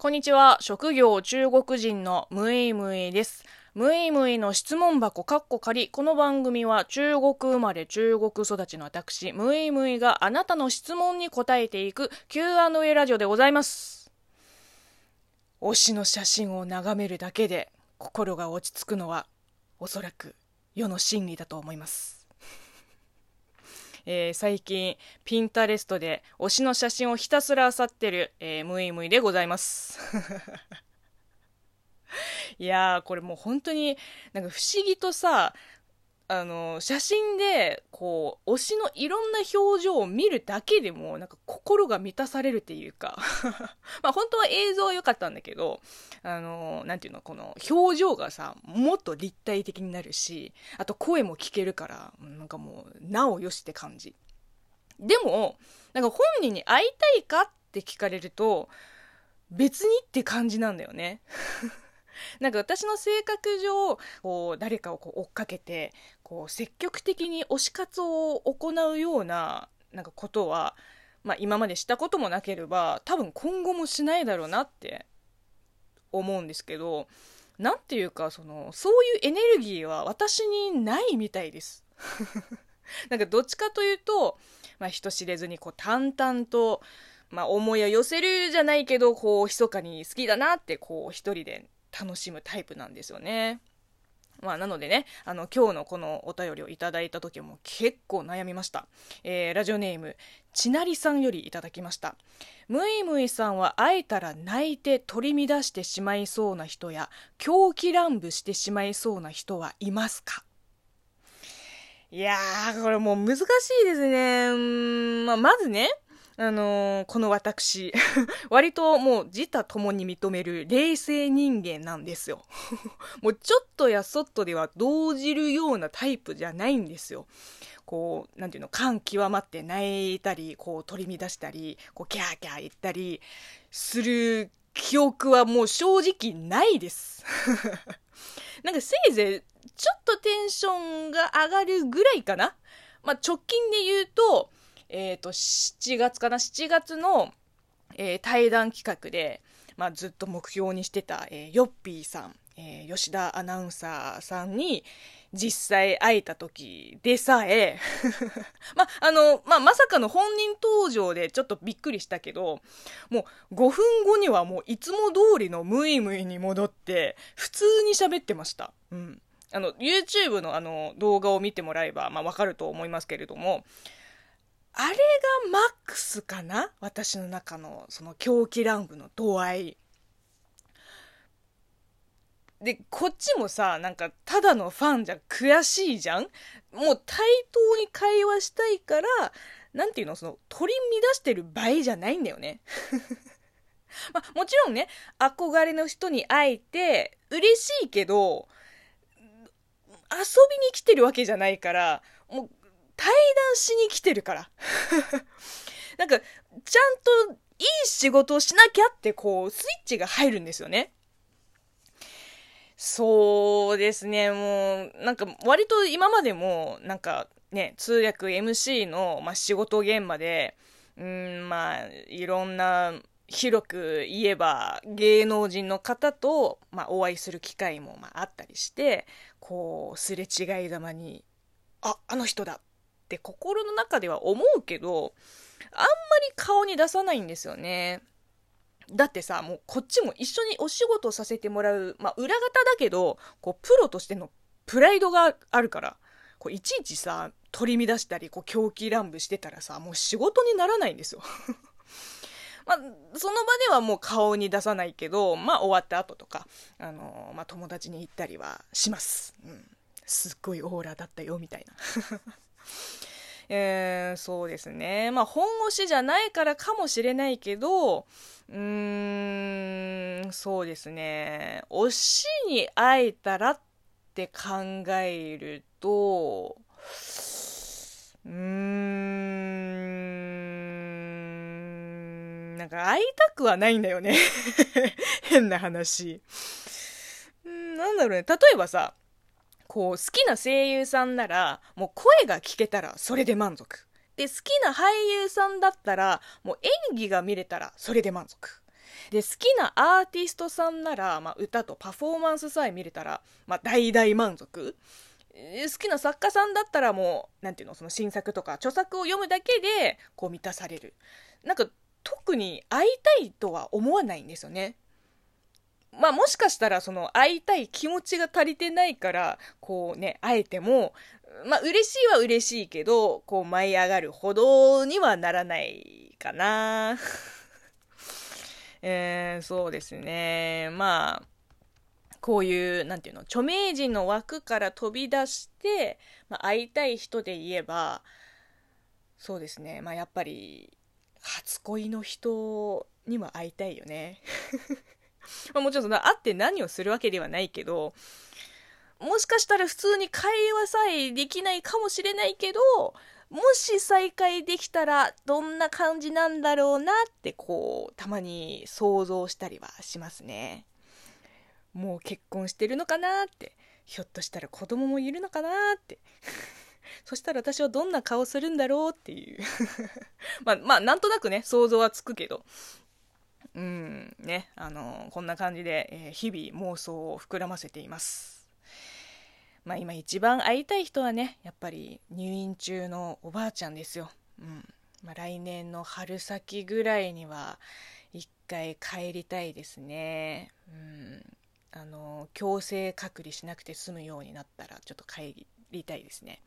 こんにちは。職業中国人のムイムイです。ムイムイの質問箱カッコ仮。この番組は中国生まれ中国育ちの私、ムイムイがあなたの質問に答えていく Q&A ラジオでございます。推しの写真を眺めるだけで心が落ち着くのはおそらく世の真理だと思います。えー、最近、ピンタレストで推しの写真をひたすら漁ってる、えー、ムイムイでございます。いやー、これもう本当に、なんか不思議とさ、あの、写真で、こう、推しのいろんな表情を見るだけでも、なんか心が満たされるっていうか まあ本当は映像は良かったんだけど、あの、なんていうの、この表情がさ、もっと立体的になるし、あと声も聞けるから、なんかもう、なおよしって感じ。でも、なんか本人に会いたいかって聞かれると、別にって感じなんだよね。なんか私の性格上、こう、誰かをこう追っかけて、こう、積極的に推し活を行うような、なんかことは、まあ今までしたこともなければ、多分今後もしないだろうなって思うんですけど、なんていうか、その、そういうエネルギーは私にないみたいです。なんかどっちかというと、まあ人知れずにこう淡々と、まあ思いを寄せるじゃないけど、こう密かに好きだなってこう一人で楽しむタイプなんですよね。まあ、なのでね、あの、今日のこのお便りをいただいた時も結構悩みました。えー、ラジオネーム、ちなりさんよりいただきました。むいむいさんは会えたら泣いて取り乱してしまいそうな人や、狂気乱舞してしまいそうな人はいますか？いやー、これもう難しいですね。うん、まあ、まずね、あのー、この私、割ともう自他共に認める冷静人間なんですよ。もうちょっとやそっとでは動じるようなタイプじゃないんですよ。こう、なんていうの、感極まって泣いたり、こう取り乱したり、こうキャーキャー言ったりする記憶はもう正直ないです。なんかせいぜいちょっとテンションが上がるぐらいかな。まあ直近で言うと、えっ、ー、と、7月かな ?7 月の、えー、対談企画で、まあ、ずっと目標にしてた、えー、ヨッピーさん、えー、吉田アナウンサーさんに実際会えた時でさえ ま、あの、まあ、まさかの本人登場でちょっとびっくりしたけど、もう5分後にはもういつも通りのムイムイに戻って普通に喋ってました。うん。あの、YouTube のあの動画を見てもらえば、まあ、わかると思いますけれども、あれがマックスかな？私の中のその狂気乱舞の度合い。で、こっちもさ、なんか、ただのファンじゃ悔しいじゃん？もう対等に会話したいから、なんていうの、その、取り乱してる場合じゃないんだよね。まあ、もちろんね、憧れの人に会えて、嬉しいけど、遊びに来てるわけじゃないから、もう、対談しに来てるから。なんか、ちゃんといい仕事をしなきゃってこう、スイッチが入るんですよね。そうですね、もう、なんか割と今までも、なんかね、通訳 MC の、まあ、仕事現場で、うん、まあ、いろんな、広く言えば芸能人の方と、まあ、お会いする機会も、まあ、あったりして、こう、すれ違いざまに、あ、あの人だって心の中では思うけど、あんまり顔に出さないんですよね。だってさ、もうこっちも一緒にお仕事させてもらう、まあ裏方だけど、こうプロとしてのプライドがあるから、こういちいちさ、取り乱したり、こう狂気乱舞してたらさ、もう仕事にならないんですよ。まあ、その場ではもう顔に出さないけど、まあ終わった後とか、あのー、まあ友達に行ったりはします。うん。すっごいオーラだったよ、みたいな。えー、そうですね。まあ、本腰じゃないからかもしれないけど、うーん、そうですね。推しに会えたらって考えると、うーん、なんか会いたくはないんだよね。変な話。なんだろうね。例えばさ、こう、好きな声優さんなら、もう声が聞けたらそれで満足。で、好きな俳優さんだったら、もう演技が見れたらそれで満足。で好きなアーティストさんなら、まあ、歌とパフォーマンスさえ見れたら、まあ、大大満足好きな作家さんだったらもう何ていうのその新作とか著作を読むだけでこう満たされるなんか特に会いたいとは思わないんですよねまあもしかしたらその会いたい気持ちが足りてないからこうね会えてもまあ嬉しいは嬉しいけどこう舞い上がるほどにはならないかな。えー、そうですね。まあこういう、なんていうの、著名人の枠から飛び出して、まあ、会いたい人で言えば、そうですね、まあ、やっぱり、初恋の人には会いたいよね。まあもちろんその会って何をするわけではないけど、もしかしたら普通に会話さえできないかもしれないけど、もし再会できたらどんな感じなんだろうなってこう、たまに想像したりはしますね。もう結婚してるのかなってひょっとしたら子供もいるのかなって。そしたら私はどんな顔するんだろうっていう。まあまあなんとなくね想像はつくけど。うんねあのこんな感じで、えー、日々妄想を膨らませています。まあ今一番会いたい人はねやっぱり入院中のおばあちゃんですよ。うん。まあ、来年の春先ぐらいには一回帰りたいですね。うん。あの強制隔離しなくて済むようになったらちょっと帰りたいですね。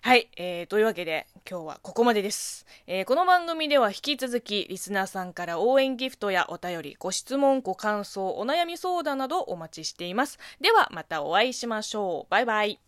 はい、えー、というわけで今日はここまでです、えー、この番組では引き続きリスナーさんから応援ギフトやお便り、ご質問、ご感想、お悩み相談などお待ちしています。ではまたお会いしましょう。バイバイ。